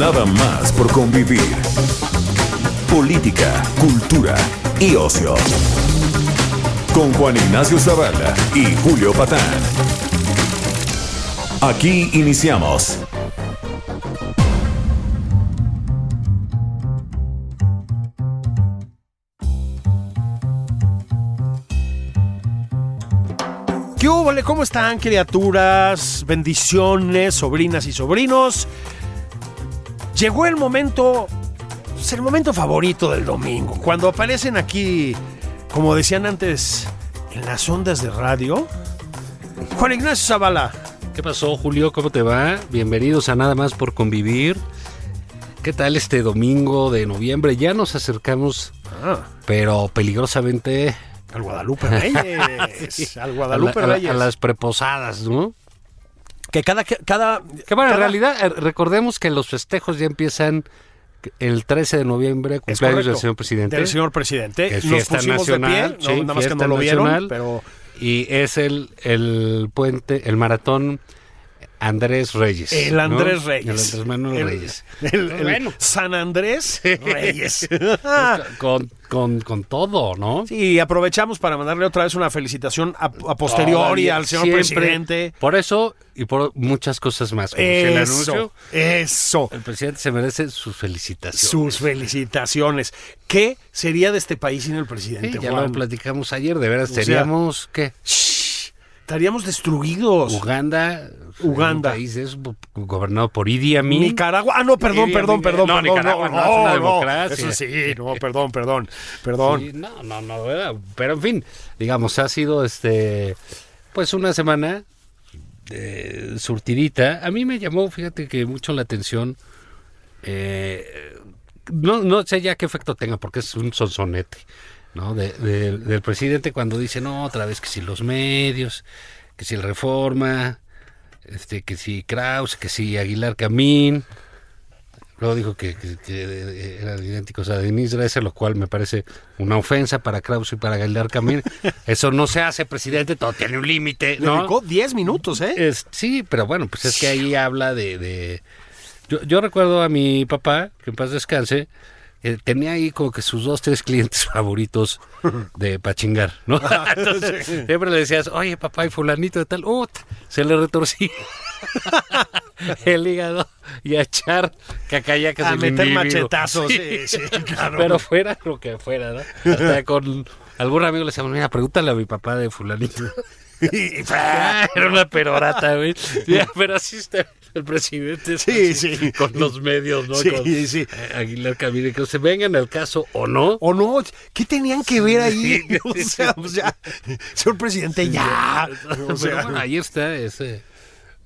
Nada más por convivir. Política, cultura y ocio. Con Juan Ignacio Zavala y Julio Patán. Aquí iniciamos. ¿Qué hubo? ¿Cómo están, criaturas? Bendiciones, sobrinas y sobrinos. Llegó el momento, es el momento favorito del domingo, cuando aparecen aquí, como decían antes, en las ondas de radio. Juan Ignacio Zavala. ¿Qué pasó, Julio? ¿Cómo te va? Bienvenidos a Nada más por convivir. ¿Qué tal este domingo de noviembre? Ya nos acercamos, Ah, pero peligrosamente al Guadalupe Reyes. Al Guadalupe a, la- a la- Reyes. a las preposadas, ¿no? Que cada, cada, Que bueno, en cada- realidad eh, recordemos que los festejos ya empiezan el 13 de noviembre, cumpleaños del señor presidente. Del señor presidente. Que es Nos fiesta nacional, de pie, no, sí, nada más que no lo vieron, nacional. pero Y es el, el puente, el maratón Andrés Reyes. el ¿no? Andrés Reyes. El Andrés Manuel El- Reyes. El, el Bueno. San Andrés Reyes. Con, con, con todo, ¿no? Sí, aprovechamos para mandarle otra vez una felicitación a, a posteriori Todavía, al señor siempre. presidente. Por eso y por muchas cosas más. Como si el Eso, anuncio, eso. el presidente se merece sus felicitaciones. Sus felicitaciones. ¿Qué sería de este país sin el presidente, Sí, ya Juan? lo platicamos ayer, de veras, sea, seríamos, ¿qué? Estaríamos destruidos. Uganda. Uganda. Un país es gobernado por Idi Amin. Nicaragua. Ah, no, perdón, Idi perdón, perdón. No, perdón, Nicaragua no, es una democracia. Eso sí, no, perdón, perdón, perdón. Sí, no, no, no, pero en fin, digamos, ha sido este, pues una semana eh, surtidita. A mí me llamó, fíjate que mucho la atención. eh, no, no sé ya qué efecto tenga, porque es un sonsonete, ¿no? De- de- del presidente cuando dice, no, otra vez que si los medios, que si el Reforma, este, que si Kraus, que si Aguilar Camín. Luego dijo que, que- que eran idénticos a Denise Dresser, lo cual me parece una ofensa para Kraus y para Aguilar Camín. Eso no se hace, presidente, todo tiene un límite, ¿no? dedicó 10 minutos, ¿eh? Es- sí, pero bueno, pues es que ahí habla de... de- Yo, yo recuerdo a mi papá, que en paz descanse, eh, tenía ahí como que sus dos, tres clientes favoritos de pachingar, ¿no? Entonces, siempre le decías, oye papá, y fulanito de tal, ¡ut! se le retorcía el hígado y a echar cacayacas A meter individuo. machetazos, sí, sí, claro. Pero fuera lo que fuera, ¿no? Hasta con algún amigo le decíamos, mira, pregúntale a mi papá de fulanito. Y- era una perorata, güey. Pero así está el presidente. Sí, así, sí. Con los medios, ¿no? Sí, Con, sí. Aguilar Camino, que se vengan al caso o no. ¿O no? ¿Qué tenían que ver ahí? O sea, o sea, señor presidente, ya. O Pero sea, bueno, ahí está ese.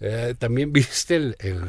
eh, También viste el, el,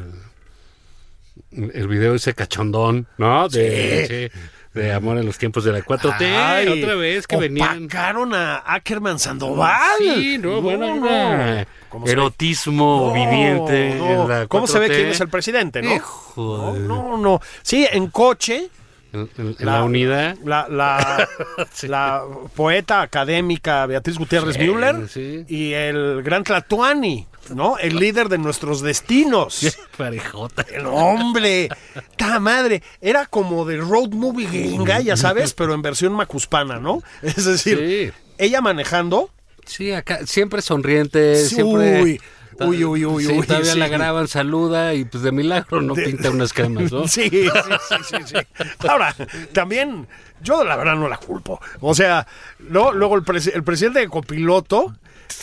el video ese cachondón, ¿no? De, sí, de Amor en los tiempos de la 4T. ay, otra vez que venían. opacaron a Ackerman Sandoval. Sí, no, bueno, no. erotismo viviente. no. en la ¿Cómo se ve 4T? quién es el presidente, no? Hijo de- No, no, no. Sí, en coche, En, en- en la, unidad. La, la, la poeta académica Beatriz Gutiérrez Sí, Müller sí. y el gran Tlatuani, ¿no? El líder de nuestros destinos. Parejota. El hombre, ta madre, era como de road movie gringa, ya sabes, pero en versión macuspana, ¿no? Es decir, Sí. ella manejando, Sí, acá siempre sonriente, Sí, siempre. uy, uy, uy, uy, Sí, uy, todavía sí. la graban, saluda y pues de milagro no pinta unas camas, ¿no? Sí, sí, sí, sí, sí. Ahora, también, yo la verdad no la culpo. O sea, no, luego el, presi- el presidente de copiloto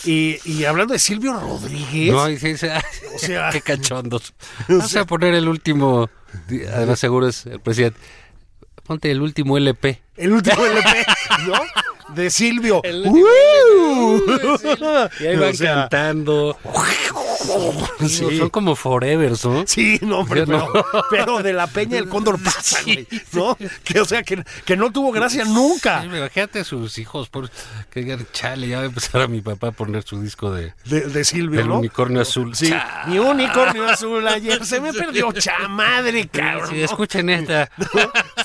y, y hablando de Silvio Rodríguez. No, sí, sí, O sea- qué cachondos. Vamos a poner el último, además seguro es el presidente. Ponte el último LP. El último LP, ¿no? de Silvio. El- ¡Woo! Y ahí van O sea, cantando. Sí. Son como forevers, ¿no? Sí, no, hombre, Yo no. pero, pero de la peña el cóndor pasa, güey, ¿no? Que, o sea, que, que no tuvo gracia nunca Sí, Imagínate a sus hijos por, que digan, chale, ya va a empezar a mi papá a poner su disco de de, de Silvio, del ¿no? unicornio azul. Sí, Cha- mi unicornio azul ayer se me perdió, chamadre, cabrón. Sí, escuchen esta.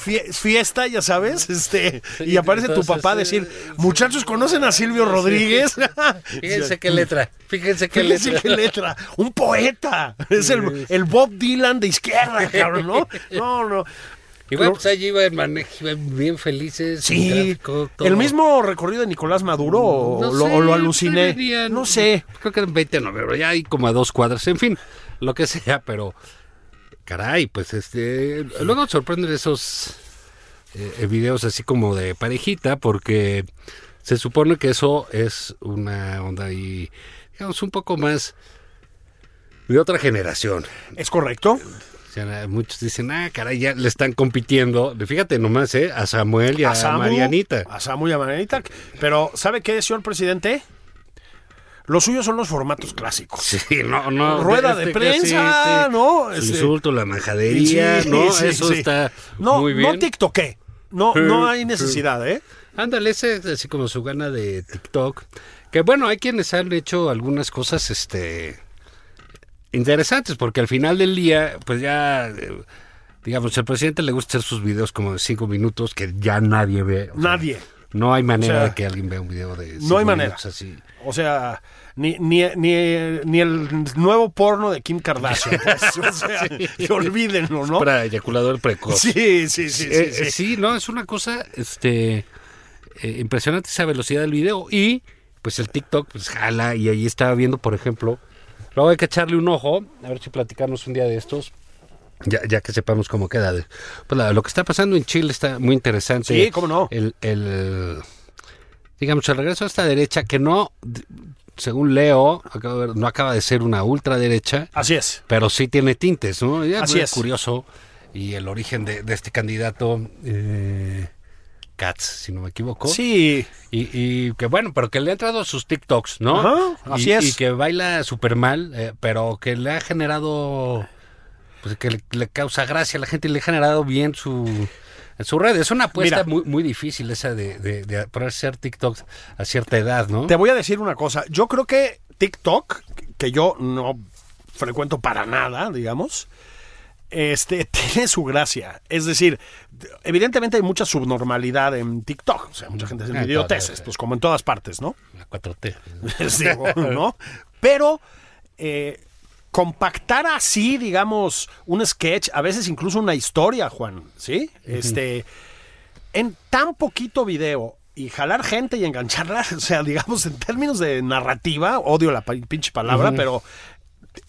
Fie- Fiesta, ya sabes, este, y aparece tu papá a decir, muchachos, ¿conocen a Silvio Rodríguez? Fíjense qué letra. Fíjense qué Fíjense letra. qué letra, un poeta, es el, el Bob Dylan de izquierda, cabrón, ¿no? No, no. Y bueno, pues allí iban, bien felices. Sí, tráfico, el mismo recorrido de Nicolás Maduro o, lo, sé, o lo aluciné. No sé. Creo que eran 20 de noviembre, ya hay como a dos cuadras, en fin, lo que sea, pero caray, pues este, luego sorprenden esos eh, videos así como de parejita, porque se supone que eso es una onda ahí, digamos, un poco más de otra generación. ¿Es correcto? Muchos dicen, ah, caray, ya le están compitiendo. Fíjate nomás, ¿eh? A Samuel y a, Samu, Marianita. A Samu y a Marianita. Pero, ¿sabe qué, señor presidente? Los suyos son los formatos clásicos. Sí, no, no. Rueda de este, prensa, sí, sí. ¿no? El Este- insulto, la majadería, Sí, ¿no? Eso está no, muy bien. No tiktoké. No, no hay necesidad, ¿eh? Ándale, ese es así como su gana de TikTok. Que bueno, hay quienes han hecho algunas cosas, este, interesantes, porque al final del día, pues ya, eh, digamos, al presidente le gusta hacer sus videos como de cinco minutos que ya nadie ve. o sea, Nadie. No hay manera O sea, de que alguien vea un video de no hay manera. así. O sea, ni, ni, ni, ni el nuevo porno de Kim Kardashian. pues, o sea, que olvídenlo, ¿no? Para eyaculador precoz. Sí, sí, sí, sí. Eh, sí. eh, sí, no, es una cosa este eh, impresionante esa velocidad del video y pues el TikTok pues jala y ahí estaba viendo, por ejemplo, luego hay que echarle un ojo, a ver si platicamos un día de estos. Ya, ya que sepamos cómo queda. Pues la- lo que está pasando en Chile está muy interesante. Sí, cómo no. El, el, digamos, el regreso a esta derecha que no, según leo, acabo de ver, no acaba de ser una ultraderecha, Así es. pero sí tiene tintes, ¿no? Ya, Así pues, es. curioso. Y el origen de, de este candidato, eh, Katz, si no me equivoco. Sí, Y, y que bueno, pero que le ha entrado a sus TikToks, ¿no? Ajá, así y, es. Y que baila súper mal, eh, pero que le ha generado, pues que le, le causa gracia a la gente y le ha generado bien su... Su red, es una apuesta Mira. muy, muy difícil esa de, de, de ponerse a hacer TikToks a cierta edad, ¿no? Te voy a decir una cosa. Yo creo que TikTok, que yo no frecuento para nada, digamos, este tiene su gracia. Es decir, evidentemente hay mucha subnormalidad en TikTok. O sea, mucha gente hace Ah, idioteces, pues como en todas partes, ¿no? La 4T. Les digo, ¿no? Pero eh, compactar así, digamos, un sketch, a veces incluso una historia, Juan, ¿sí? Este, en tan poquito video y jalar gente y engancharla, o sea, digamos, en términos de narrativa, odio la pinche palabra, pero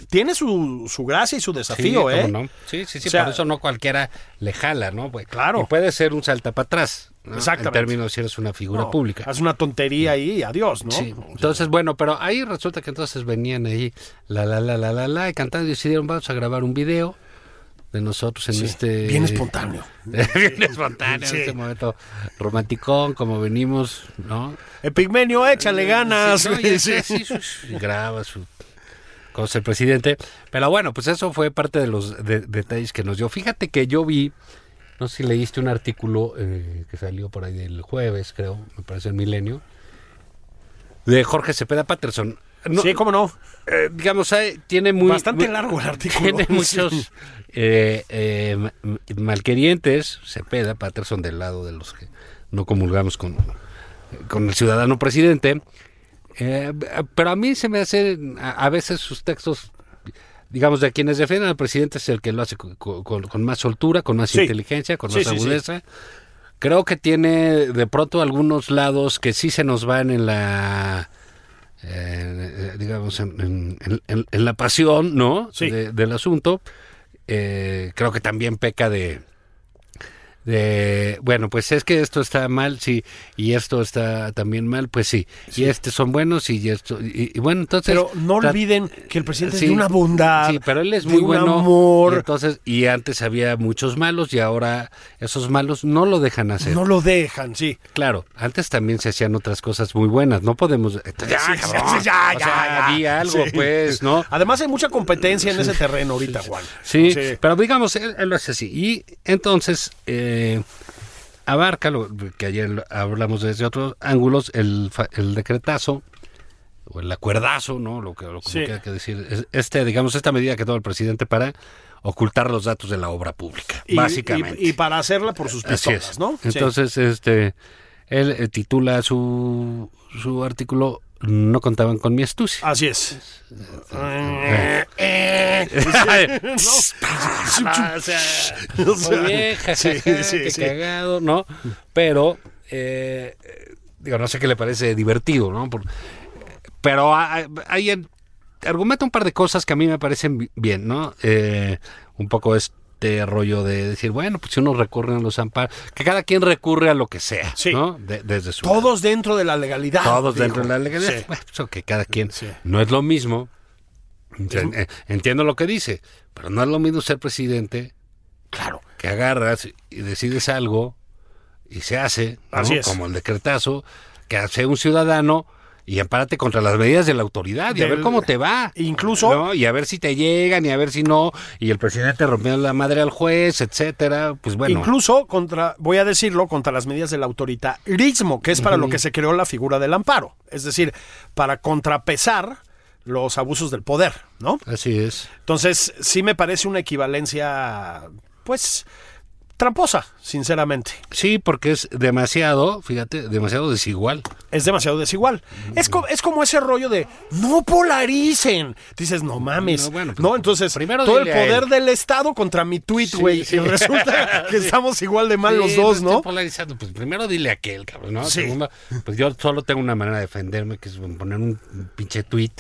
tiene su, su gracia y su desafío, sí, ¿eh? no. Sí, sí, sí, O sea, por eso no cualquiera le jala, ¿no? Pues, Claro. Y puede ser un salta para atrás, ¿no? Exactamente. En términos si eres una figura No, pública. Haz una tontería ahí y adiós, ¿no? Sí, entonces bueno, pero ahí resulta que entonces venían ahí la la la la la la y cantando y decidieron vamos a grabar un video de nosotros en Sí, este Bien espontáneo. bien espontáneo Sí. en este momento romanticón como venimos, ¿no? Epigmenio, échale ganas. Sí, no, y graba su cosa el presidente. Pero bueno, pues eso fue parte de los de- detalles que nos dio. Fíjate que yo vi, no sé si leíste un artículo eh, que salió por ahí del jueves, creo, me parece el milenio, de Jorge Cepeda Patterson. No, sí, cómo no. eh, digamos, tiene muy... Bastante muy- largo el artículo. Tiene muchos eh, eh, malquerientes, Cepeda, Patterson, del lado de los que no comulgamos con, con el ciudadano presidente. Pero a mí se me hace, a, a veces sus textos, digamos, de quienes defienden al presidente es el que lo hace con, con- con más soltura, con más Sí. inteligencia, con más sí, sí. agudeza. Creo que tiene de pronto algunos lados que sí se nos van en la, eh, digamos, en, en- en- en- en la pasión, ¿no? De- del asunto. Eh, creo que también peca de, de, bueno, pues es que esto está mal, sí, y esto está también mal, pues sí, y estos son buenos y esto, y, y bueno, entonces... Pero no olviden que el presidente es Sí, de una bondad. Sí, pero él es muy un bueno. amor. Y entonces, y antes había muchos malos y ahora esos malos no lo dejan hacer. No lo dejan, sí. Claro, antes también se hacían otras cosas muy buenas, no podemos... Ya, Sí, sí, ya, O ya, sea, ya. di algo, Sí. pues, ¿no? Además hay mucha competencia en ese terreno ahorita, Juan. Sí, pero digamos, él, él lo hace así. Y entonces eh, abarca, lo que ayer hablamos desde otros ángulos, el, el decretazo o el acuerdazo, ¿no? Lo que, lo, como Sí. que hay que decir. es- Este, digamos, esta medida que toma el presidente para ocultar los datos de la obra pública, Y- básicamente. Y, y para hacerla por sus Así pistolas, es. ¿no? Sí. Entonces, este, él eh, titula su, su artículo No contaban con mi astucia. Así es. Cagado, ¿no? Pero, eh, digo, no sé qué le parece divertido, ¿no? Por- pero hay, hay en- argumenta un par de cosas que a mí me parecen bi- bien, ¿no? Eh, un poco este rollo de decir, bueno, pues si uno recurre a los amparos, que cada quien recurre a lo que sea, Sí. ¿no? De- desde su Todos dentro de la legalidad. todos dentro de la legalidad. Sí. Bueno, pues, cada quien. Sí. No es lo mismo. Eh, Entiendo lo que dice, pero no es lo mismo ser presidente Claro. que agarras y decides algo y se hace, ¿no? Así es. como el decretazo, que hace un ciudadano y empárate contra las medidas de la autoridad y a ver cómo te va. Incluso- ¿no? Y a ver si te llegan y a ver si no. Y el presidente rompiendo la madre al juez, etcétera. Pues bueno. Incluso contra, voy a decirlo, contra las medidas del autoritarismo, que es para lo que se creó la figura del amparo. Es decir, para contrapesar los abusos del poder, ¿no? Así es. Entonces, sí me parece una equivalencia, pues, tramposa, sinceramente. Sí, porque es demasiado, fíjate, demasiado desigual. Es demasiado desigual. Es, co- es como ese rollo de no polaricen. Dices, no mames. No, No, bueno, pues, entonces, primero todo el poder del Estado contra mi tweet, güey. sí. Y resulta que estamos igual de mal los dos, ¿no? polarizando. Pues primero dile a aquel, cabrón, ¿no? Sí. Segundo, pues yo solo tengo una manera de defenderme, que es poner un pinche tweet,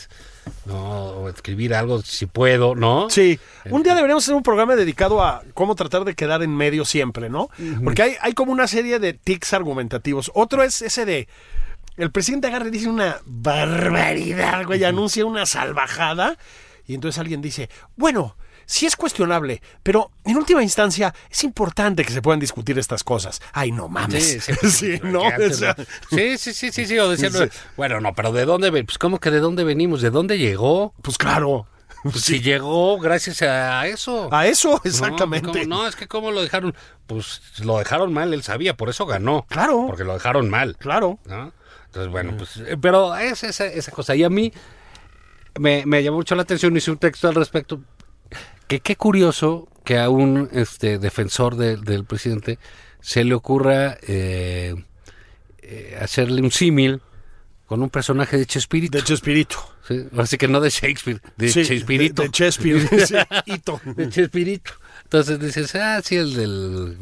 ¿no? O escribir algo si puedo, ¿no? Sí, un día deberíamos hacer un programa dedicado a cómo tratar de quedar en medio siempre, ¿no? Porque hay, hay como una serie de tics argumentativos. Otro es ese de, el presidente agarra y dice una barbaridad, güey, anuncia una salvajada, y entonces alguien dice, bueno, sí es cuestionable, pero en última instancia es importante que se puedan discutir estas cosas. Ay, no mames. Sí, sí, pues, Sí, sí, sí, sí, sí, sí, o Sí. bueno, no, pero ¿de dónde ven? Pues ¿cómo que de dónde venimos? ¿De dónde llegó? pues claro. Pues si llegó gracias a eso. A eso, No, exactamente. No, es que cómo lo dejaron, pues lo dejaron mal, él sabía, por eso ganó. Claro. Porque lo dejaron mal. Claro. ¿no? Entonces, bueno, pues, eh, pero es esa, esa cosa. Y a mí me, me llamó mucho la atención, hice un texto al respecto, que qué curioso que a un este, defensor de- del presidente se le ocurra eh, eh, hacerle un símil con un personaje de Chespirito. De Chespirito. ¿sí? Así que no de Shakespeare, de Sí, Chespirito. De, de Chespirito. sí, de Chespirito. Entonces dices, ah, sí, el del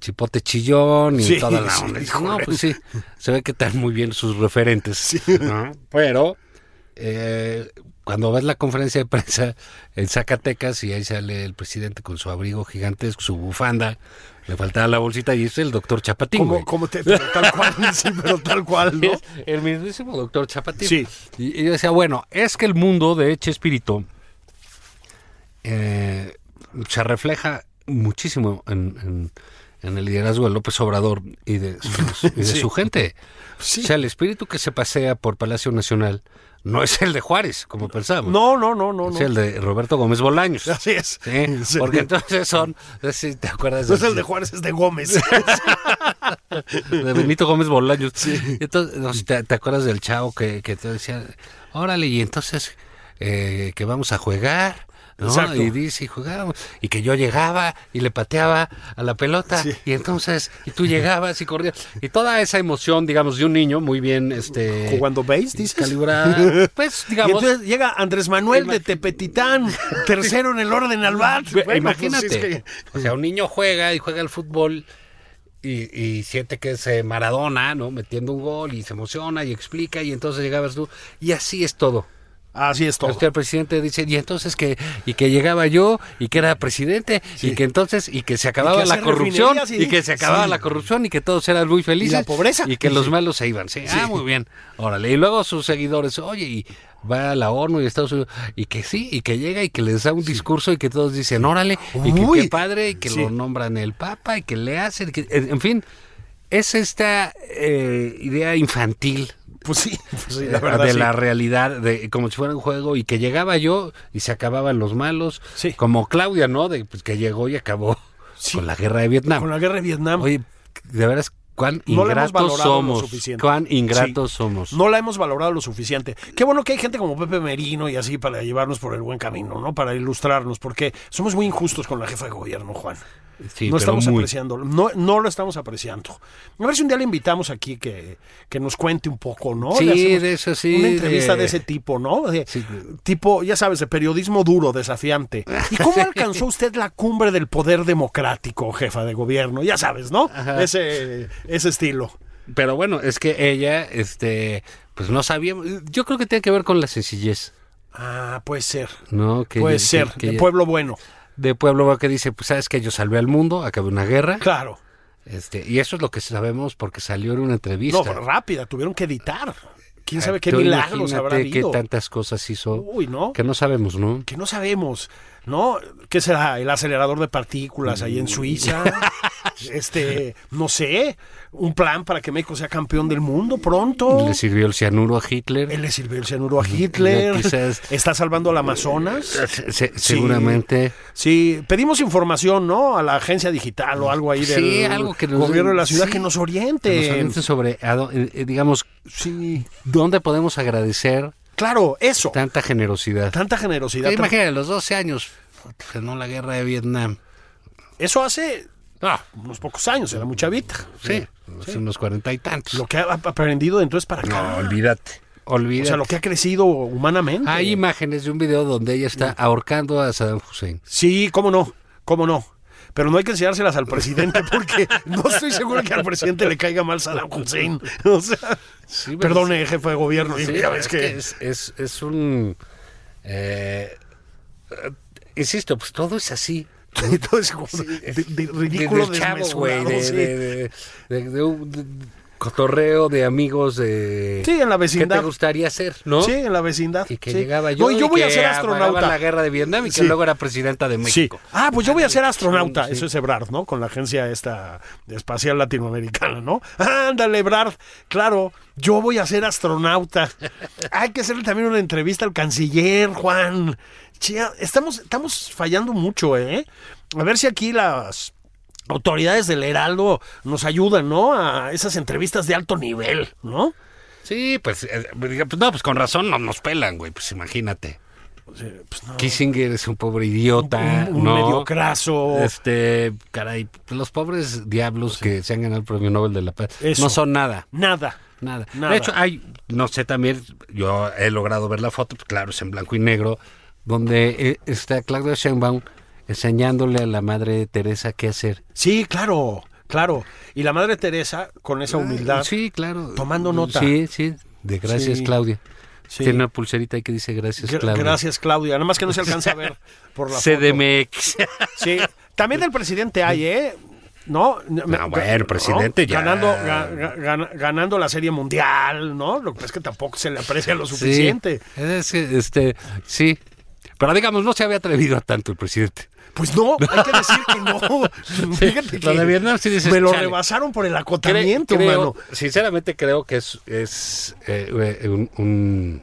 chipote chillón y Sí, toda la sí, onda. No, pues sí, se ve que están muy bien sus referentes. ¿no? Pero eh, cuando ves la conferencia de prensa en Zacatecas y ahí sale el presidente con su abrigo gigantesco, su bufanda, le faltaba la bolsita y es el doctor Chapatín. Como te, pero tal cual, sí, pero tal cual, ¿no? Es el mismísimo doctor Chapatín. Sí. Y, y yo decía, bueno, es que el mundo de Chespirito eh, se refleja muchísimo en, en- en el liderazgo de López Obrador y de, su, y de Sí. su gente. Sí. O sea, el espíritu que se pasea por Palacio Nacional no es el de Juárez, como pensábamos. No, no, no, no. Es no. el de Roberto Gómez Bolaños. Así es. Sí, Sí. Porque entonces son, si te acuerdas No es el de Juárez, es de Gómez. de Benito Gómez Bolaños. Entonces, no ¿te, te acuerdas del chavo que, que te decía, órale, y entonces eh, que vamos a jugar? ¿No? Exacto. Y dice, y jugábamos. Y que yo llegaba y le pateaba a la pelota. Sí. Y entonces, y tú llegabas y corrías. Y toda esa emoción, digamos, de un niño muy bien este Jugando base, dices. calibrada. Pues, Y digamos. entonces llega Andrés Manuel de Tepetitán, tercero en el orden al bat. Bueno, imagínate. pues, es que- O sea, un niño juega y juega al fútbol y, y siente que es eh, Maradona, ¿no? Metiendo un gol y se emociona y explica y entonces llegabas tú. Y así es todo. Así es todo. Usted el presidente dice, y entonces que, y que llegaba yo, y que era presidente, y que entonces, y que se acababa que la corrupción, y- y que se acababa Sí. la corrupción, y que todos eran muy felices. Y la pobreza. Y que los malos se iban. Sí, ah, muy bien. Órale. Y luego sus seguidores, oye, y va a la ONU y Estados Unidos, y que sí, y que llega y que les da un discurso y que todos dicen, órale, y que Uy. qué padre, y que lo nombran el Papa, y que le hacen, que- en en fin, es esta eh, idea infantil Pues sí, pues sí, eh, la verdad. de sí. la realidad, de como si fuera un juego y que llegaba yo y se acababan los malos, Sí. como Claudia, ¿no? De pues, que llegó y acabó Sí. con la guerra de Vietnam. Con la guerra de Vietnam. Oye, de veras cuán No la hemos ingratos valorado lo somos, suficiente. cuán ingratos Sí. somos. No la hemos valorado lo suficiente. Qué bueno que hay gente como Pepe Merino y así para llevarnos por el buen camino, ¿no? Para ilustrarnos, porque somos muy injustos con la jefa de gobierno, Juan. Sí, no estamos muy. apreciando, no, no lo estamos apreciando. A ver si un día le invitamos aquí que, que nos cuente un poco, ¿no? Sí, de eso sí, Una entrevista de- de, ese tipo, ¿no? De- Sí. Tipo, ya sabes, de periodismo duro, desafiante. ¿Y cómo alcanzó usted la cumbre del poder democrático, jefa de gobierno? Ya sabes, ¿no? Ajá. Ese, ese estilo. Pero bueno, es que ella, este, pues no sabía. Yo creo que tiene que ver con la sencillez, Ah, puede ser. ¿no? Que puede ser. que de ella- pueblo bueno. de pueblo que dice, pues sabes que yo salvé al mundo, acabé una guerra. Claro. Este, y eso es lo que sabemos porque salió en una No, entrevista. pero rápida, tuvieron que editar. ¿Quién Ah, sabe qué milagros habrá habido? qué tantas cosas hizo Uy, ¿no? que no sabemos, ¿no? Que no sabemos, ¿no? ¿Qué será? ¿El acelerador de partículas ahí en Suiza? este, no sé, un plan para que México sea campeón del mundo pronto. Le sirvió el cianuro a Hitler. Él le sirvió el cianuro a Hitler. Quizás- Está salvando al Amazonas. Se- se- seguramente. Sí, pedimos información, ¿no? A la agencia digital o algo ahí del Sí, algo que nos- gobierno de la ciudad sí, que nos que oriente. nos orienten sobre, eh, eh, digamos, Sí, dónde podemos agradecer claro, eso. tanta generosidad. Tanta generosidad. Imagínate, los 12 años, ganó la guerra de Vietnam. Eso hace Ah, unos pocos años, era mucha vida. sí, hace unos cuarenta y tantos. Lo que ha aprendido de entonces para acá. No, olvídate. o Olvídate. sea, lo que ha crecido humanamente. Hay imágenes de un video donde ella está ahorcando a Saddam Hussein. Sí, cómo no, cómo no. Pero no hay que enseñárselas al presidente porque no estoy seguro que al presidente le caiga mal Saddam Hussein. O sea, Sí, perdone, jefe de gobierno. Sí, ya ves es, que... es, es, es un... eh, insisto, pues todo es así. Todo es ridículo de, de de, sí. cotorreo de amigos de... Sí, en la ¿Qué vecindad. te gustaría hacer, no? Sí, en la vecindad. Y que sí. llegaba yo, No, yo y voy a que ser apagaba astronauta. la guerra de Vietnam y que Sí. luego era presidenta de Sí. México. Ah, pues yo voy a ser astronauta. Sí. Eso es Ebrard, ¿no? Con la agencia esta espacial latinoamericana, ¿no? Ándale, Ebrard. Claro, yo voy a ser astronauta. Hay que hacerle también una entrevista al canciller, Juan. Chía, estamos, estamos fallando mucho, ¿eh? A ver si aquí las autoridades del Heraldo nos ayudan, ¿no? A esas entrevistas de alto nivel, ¿no? Sí, pues, eh, pues, no, pues con razón no nos pelan, güey, pues imagínate. Pues no. Kissinger es un pobre idiota, Un, un ¿no? medio craso. Este, caray, los pobres diablos que se han ganado el premio Nobel de la Paz Eso. no son nada, Nada. nada. Nada. De hecho, hay, no sé, también, yo he logrado ver la foto, pues claro, es en blanco y negro, donde eh, está Claudia Sheinbaum enseñándole a la madre Teresa qué hacer. Sí, claro, claro. Y la Madre Teresa, con esa humildad. Sí, claro. Tomando nota. Sí, sí, de gracias, Sí. Claudia. Sí. Tiene una pulserita ahí que dice gracias, Gra- Claudia. Gracias, Claudia. Nada más que no se alcanza a ver por la foto. CDMX. Sí. También del presidente hay, ¿eh? ¿No? No, bueno, presidente ya. Ganando, ga- ga- gana- ganando la Serie Mundial, ¿no? Lo que pasa es que tampoco se le aprecia lo suficiente. Sí, es que, este, sí. Pero digamos, no se había atrevido a tanto el presidente. Pues no, hay que decir que no. Fíjate lo que de Vietnam sí dices, me lo chale. rebasaron por el acotamiento, creo- mano. sinceramente creo que es, es eh, eh, un, un,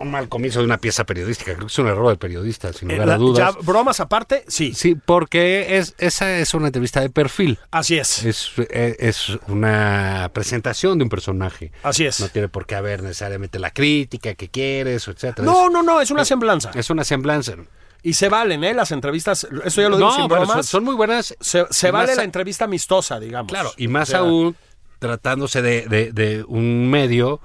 un mal comienzo de una pieza periodística. Creo que es un error de periodista, sin Eh, lugar la- a dudas. ya, bromas aparte, sí, Sí, porque es, esa es una entrevista de perfil. así es. Es, eh, es una presentación de un personaje. Así es. No tiene por qué haber necesariamente la crítica que quieres, etcétera. No, no, no, es una semblanza. Es, es una semblanza. Y se valen, ¿eh? Las entrevistas, eso ya lo digo No, sin bromas. son, son muy buenas. se se vale la entrevista amistosa, digamos. Claro, y más O sea, aún tratándose de, de- de un medio,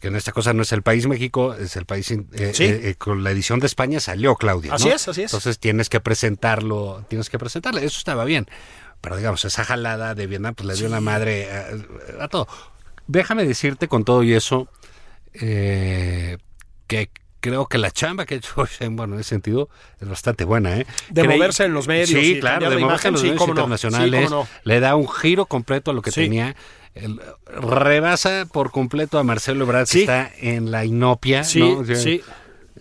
que en esta cosa no es el país México, es el país... eh, Sí. eh, eh, con la edición de España salió Claudia. Así es, así es. Entonces tienes que presentarlo, tienes que presentarle. Eso estaba bien. Pero digamos, esa jalada de Vietnam, pues le dio la madre a, a todo. Déjame decirte con todo y eso, eh, que creo que la chamba que ha hecho bueno, en ese sentido es bastante buena, ¿eh? De Creí- moverse en los medios Sí, y claro, de moverse en los sí, medios no, internacionales. sí, no. Le da un giro completo a lo que Sí. tenía. El- rebasa por completo a Marcelo Ebrard, Sí. que está en la inopia. Sí, ¿no? O sea, sí.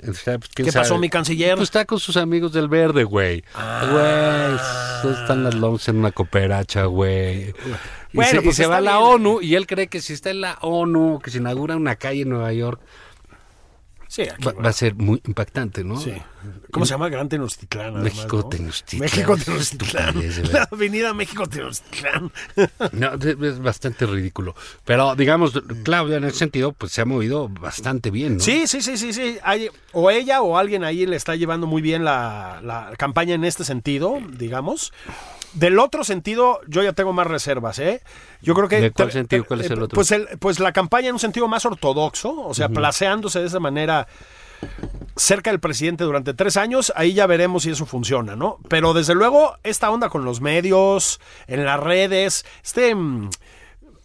está, pues, ¿quién ¿Qué sabe? pasó, mi canciller? Pues está con sus amigos del verde, güey. Güey, están las LOMS en una cooperacha, güey. Y Bueno, se, y pues se va a la. ONU y él cree que si está en la ONU, que se inaugura una calle en Nueva York, Sí, aquí, va, va a ser muy impactante, ¿no? Sí. ¿Cómo se llama? Gran Tenochtitlán. además, México ¿no? Tenochtitlán. México Tenochtitlán. La avenida México Tenochtitlán. No, es bastante ridículo. Pero, digamos, Claudia, en ese sentido, pues se ha movido bastante bien, ¿no? Sí, sí, sí, sí, sí. Hay- o ella o alguien ahí le está llevando muy bien la, la campaña en este sentido, digamos. Del otro sentido, yo ya tengo más reservas, ¿eh? Yo creo que... ¿De cuál sentido? ¿Cuál es el eh, otro? Pues, el- pues la campaña en un sentido más ortodoxo, o sea, placeándose de esa manera cerca del presidente durante tres años, ahí ya veremos si eso funciona, ¿no? Pero desde luego, esta onda con los medios, en las redes, este mm,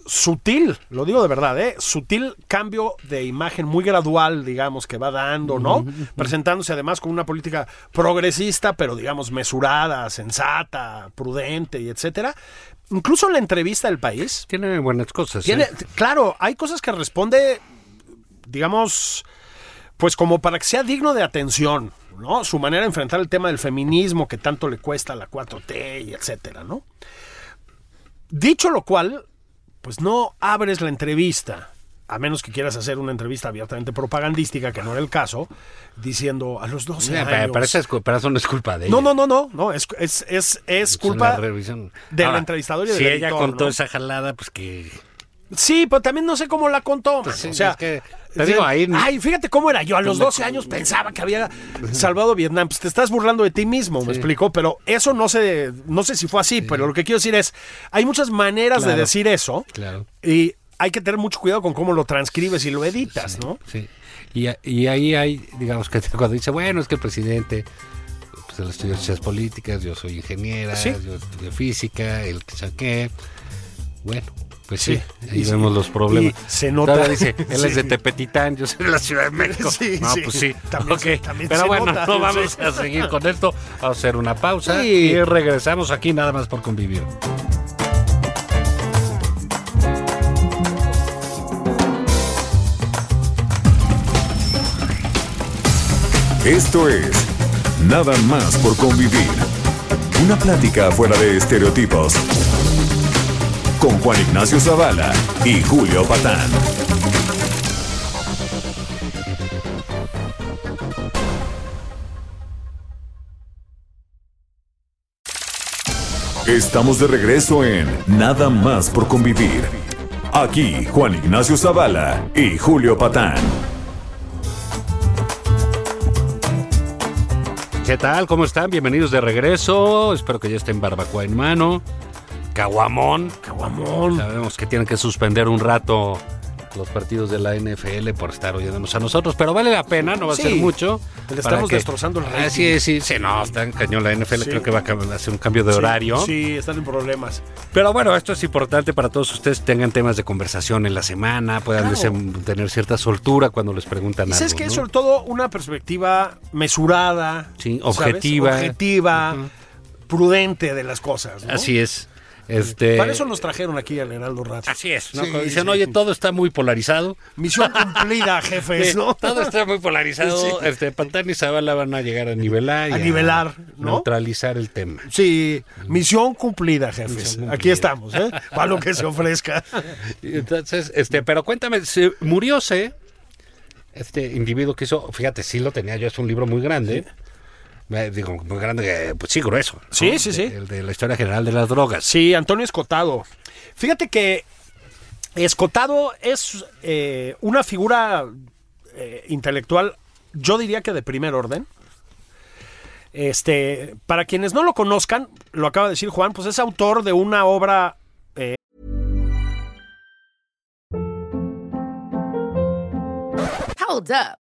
sutil, lo digo de verdad, ¿eh? Sutil cambio de imagen muy gradual, digamos, que va dando, ¿no? Presentándose además con una política progresista, pero digamos mesurada, sensata, prudente y etcétera. Incluso en la entrevista del país, Tiene buenas cosas. tiene, ¿eh? claro, hay cosas que responde, digamos, pues como para que sea digno de atención, ¿no? Su manera de enfrentar el tema del feminismo que tanto le cuesta a la 4T y etcétera, ¿no? Dicho lo cual, pues no abres la entrevista, a menos que quieras hacer una entrevista abiertamente propagandística, que no era el caso, diciendo a los 12 Mira, años. pero, es pero eso no es culpa de ella. No, no, no, no, no, es, es, es, es culpa revisión. del entrevistador y del Si ella editor, contó ¿no? esa jalada, pues que... Sí, pero también no sé cómo la contó. Pues sí, o sea, es que, te digo, ahí- Ay, fíjate cómo era yo. A los 12 años pensaba que había salvado Vietnam. Pues te estás burlando de ti mismo, me explico. Pero eso no sé, no sé si fue así. Pero lo que quiero decir es, hay muchas maneras de decir eso. Claro. Y hay que tener mucho cuidado con cómo lo transcribes y lo editas, ¿no? Sí. Y, y ahí hay, digamos que cuando dice, bueno, es que el presidente, pues él estudió ciencias políticas, yo soy ingeniera, yo estudié física, el que saqué. Bueno, pues sí, Sí. ahí Y sí. vemos los problemas. Y se nota. Todavía dice, él es de Tepetitán, yo soy de la Ciudad de México. Sí, no, sí. pues sí. También Ok. se- también Pero se bueno, nota, no vamos a seguir con esto. Vamos a hacer una pausa Sí. y regresamos aquí nada más por convivir. Esto es Nada más por convivir. Una plática fuera de estereotipos. Con Juan Ignacio Zavala y Julio Patán. Estamos de regreso en Nada más por convivir. Aquí Juan Ignacio Zavala y Julio Patán. ¿Qué tal? ¿Cómo están? Bienvenidos de regreso. Espero que ya estén barbacoa en mano. Caguamón. Caguamón. Sabemos que tienen que suspender un rato los partidos de la NFL por estar oyéndonos a nosotros, pero vale la pena, no va a Sí. ser mucho. Le estamos que- destrozando el rating. Así es, sí, sí, no, está en cañón la NFL, Sí. creo que va a hacer un cambio de horario. Sí, están en problemas. Pero bueno, esto es importante para todos ustedes, tengan temas de conversación en la semana, puedan Claro. tener cierta soltura cuando les preguntan Y algo. sabes que ¿no? sobre todo una perspectiva mesurada, Sí, ¿sabes? objetiva. objetiva, prudente de las cosas. ¿no? Así es. Este, Para eso nos trajeron aquí al Heraldo Radio. Así es, ¿no? Sí, Cuando dicen, sí. oye, todo está muy polarizado. Misión cumplida, jefes, Sí, ¿no? Todo está muy polarizado. Sí. Este, Pantani y Zavala van a llegar a nivelar. y A nivelar, ¿no? Neutralizar el tema. Sí, misión cumplida, jefes. Misión Aquí cumplida. estamos, ¿eh? Para lo que se ofrezca. Y Entonces, este, pero cuéntame, se murióse este individuo que hizo, fíjate, sí lo tenía yo, es un libro muy grande. Eh, Digo, muy grande, eh, pues sí, grueso. ¿no? Sí, sí, sí. El de la historia general de las drogas. Sí, Antonio Escotado. Fíjate que Escotado es eh, una figura eh, intelectual, yo diría que de primer orden. Este, para quienes no lo conozcan, lo acaba de decir Juan, pues es autor de una obra Hold up.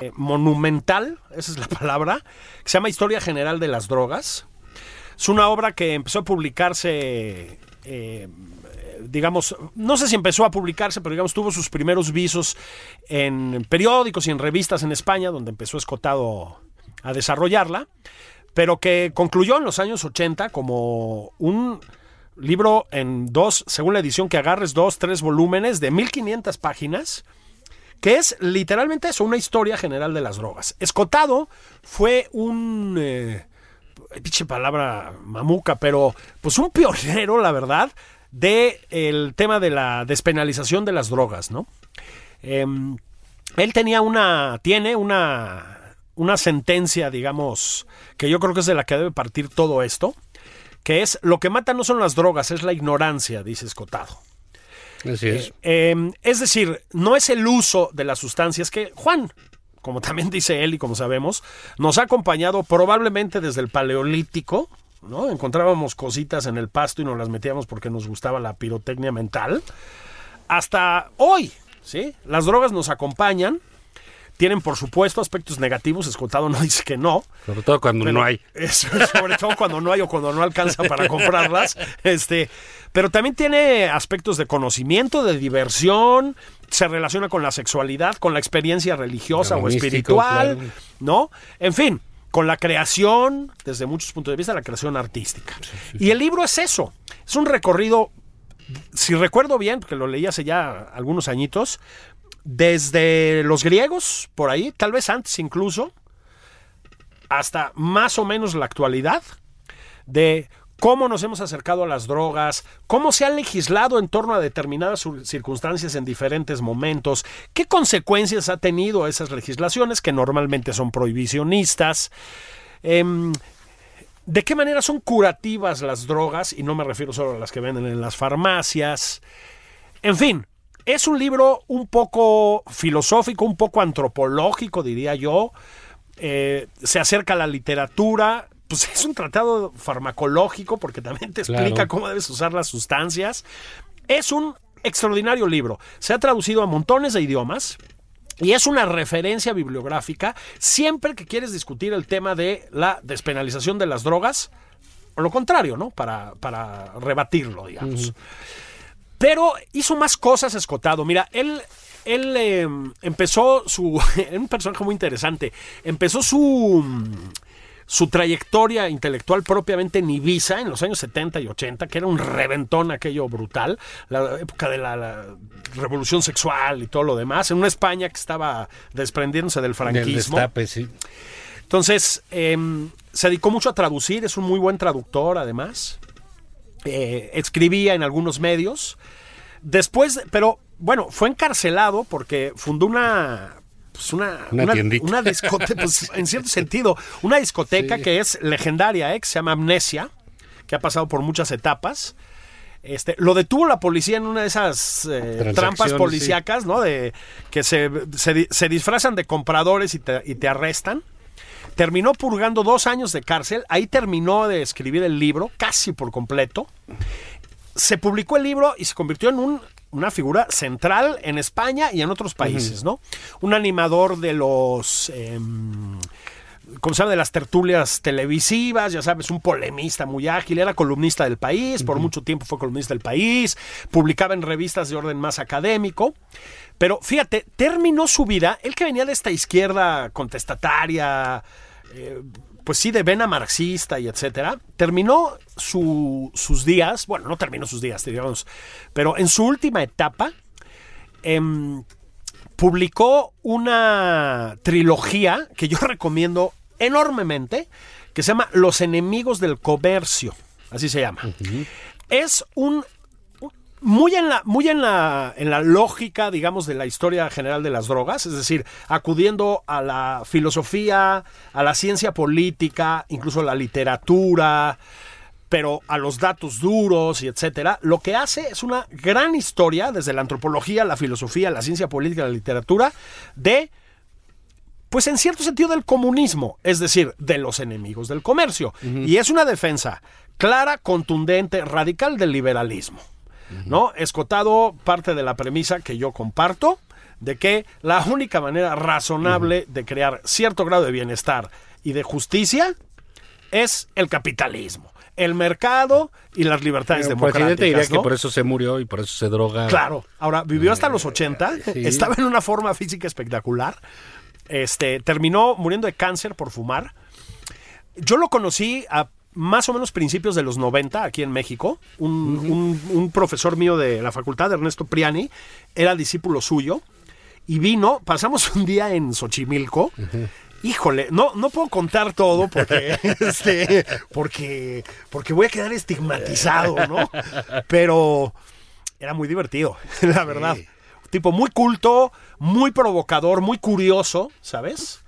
eh, monumental, esa es la palabra, que se llama Historia General de las Drogas. Es una obra que empezó a publicarse, eh, digamos, no sé si empezó a publicarse, pero digamos tuvo sus primeros visos en periódicos y en revistas en España, donde empezó Escotado a desarrollarla, pero que concluyó en los años 80 como un libro en dos, según la edición que agarres, dos, tres volúmenes de 1500 páginas que es literalmente eso, una historia general de las drogas. Escotado fue un... Eh, pinche palabra mamuca, pero pues un pionero, la verdad, de el tema de la despenalización de las drogas, ¿no? Eh, él tenía una, tiene una, una sentencia, digamos, que yo creo que es de la que debe partir todo esto, que es, lo que mata no son las drogas, es la ignorancia, dice Escotado. Así es. Eh, es decir, no es el uso de las sustancias que Juan, como también dice él y como sabemos, nos ha acompañado probablemente desde el paleolítico, ¿no? Encontrábamos cositas en el pasto y nos las metíamos porque nos gustaba la pirotecnia mental, hasta hoy, ¿sí? Las drogas nos acompañan, tienen por supuesto aspectos negativos, Escotado no dice que no, Sobre todo cuando pero no hay. sobre todo cuando no hay o cuando no alcanza para comprarlas. Este, pero también tiene aspectos de conocimiento, de diversión, se relaciona con la sexualidad, con la experiencia religiosa o espiritual, claro. ¿no? En fin, con la creación, desde muchos puntos de vista, la creación artística. Y el libro es eso, es un recorrido, si recuerdo bien, porque lo leí hace ya algunos añitos, desde los griegos, por ahí, tal vez antes incluso, hasta más o menos la actualidad, de cómo nos hemos acercado a las drogas, cómo se ha legislado en torno a determinadas circunstancias en diferentes momentos, qué consecuencias ha tenido esas legislaciones que normalmente son prohibicionistas. Em, ¿De qué manera son curativas las drogas? Y no me refiero solo a las que venden en las farmacias. En fin, es un libro un poco filosófico, un poco antropológico, diría yo. Eh, se acerca a la literatura. Pues es un tratado farmacológico porque también te explica Claro. cómo debes usar las sustancias. Es un extraordinario libro. Se ha traducido a montones de idiomas. Y es una referencia bibliográfica siempre que quieres discutir el tema de la despenalización de las drogas, o lo contrario, ¿no? Para, para rebatirlo, digamos. Pero hizo más cosas escotado. Mira, él, él eh, empezó su. Era un personaje muy interesante. Empezó su. Su trayectoria intelectual propiamente en Ibiza en los años 70 y 80, que era un reventón aquello brutal, la época de la, la revolución sexual y todo lo demás, en una España que estaba desprendiéndose del franquismo. destape, sí. Entonces, eh, se dedicó mucho a traducir, es un muy buen traductor además. Eh, escribía en algunos medios. Después, pero bueno, fue encarcelado porque fundó una... pues, una, Una tiendita. una discoteca, pues, en cierto sentido, una discoteca Sí. que es legendaria, ¿eh? que se llama Amnesia, que ha pasado por muchas etapas. Este, lo detuvo la policía en una de esas eh, trampas sí. policíacas, ¿no? De que se, se se disfrazan de compradores y te, y te arrestan. Terminó purgando dos años de cárcel. Ahí terminó de escribir el libro, casi por completo. Se publicó el libro y se convirtió en un- una figura central en España y en otros países, ¿no? Un animador de los. em, como se llama, de las tertulias televisivas, ya sabes, un polemista muy ágil, era columnista del país, por mucho tiempo fue columnista del país, publicaba en revistas de orden más académico, pero fíjate, terminó su vida, él que venía de esta izquierda contestataria, eh, pues sí, de vena marxista y etcétera, terminó su- sus días, bueno, no terminó sus días, digamos, pero en su última etapa, em, publicó una trilogía que yo recomiendo enormemente, que se llama Los enemigos del comercio, así se llama. Es un- muy en la, muy en la, en la lógica, digamos, de la historia general de las drogas, es decir, acudiendo a la filosofía, a la ciencia política, incluso a la literatura, pero a los datos duros y etcétera, lo que hace es una gran historia desde la antropología, la filosofía, la ciencia política, la literatura, de pues en cierto sentido del comunismo, es decir, de los enemigos del comercio. Y es una defensa clara, contundente, radical del liberalismo. ¿No? Escotado parte de la premisa que yo comparto de que la única manera razonable de crear cierto grado de bienestar y de justicia es el capitalismo, el mercado y las libertades El presidente democráticas. diría que por eso se murió y por eso se droga. Claro. Ahora, vivió hasta los 80, sí. estaba en una forma física espectacular. Este, terminó muriendo de cáncer por fumar. Yo lo conocí a más o menos principios de los 90 aquí en México. Un, un- un profesor mío de la facultad, Ernesto Priani, era discípulo suyo. Y vino, pasamos un día en Xochimilco. Híjole, no, no puedo contar todo porque, este, porque, porque voy a quedar estigmatizado, ¿no? Pero era muy divertido, la verdad. Tipo muy culto, muy provocador, muy curioso, ¿sabes?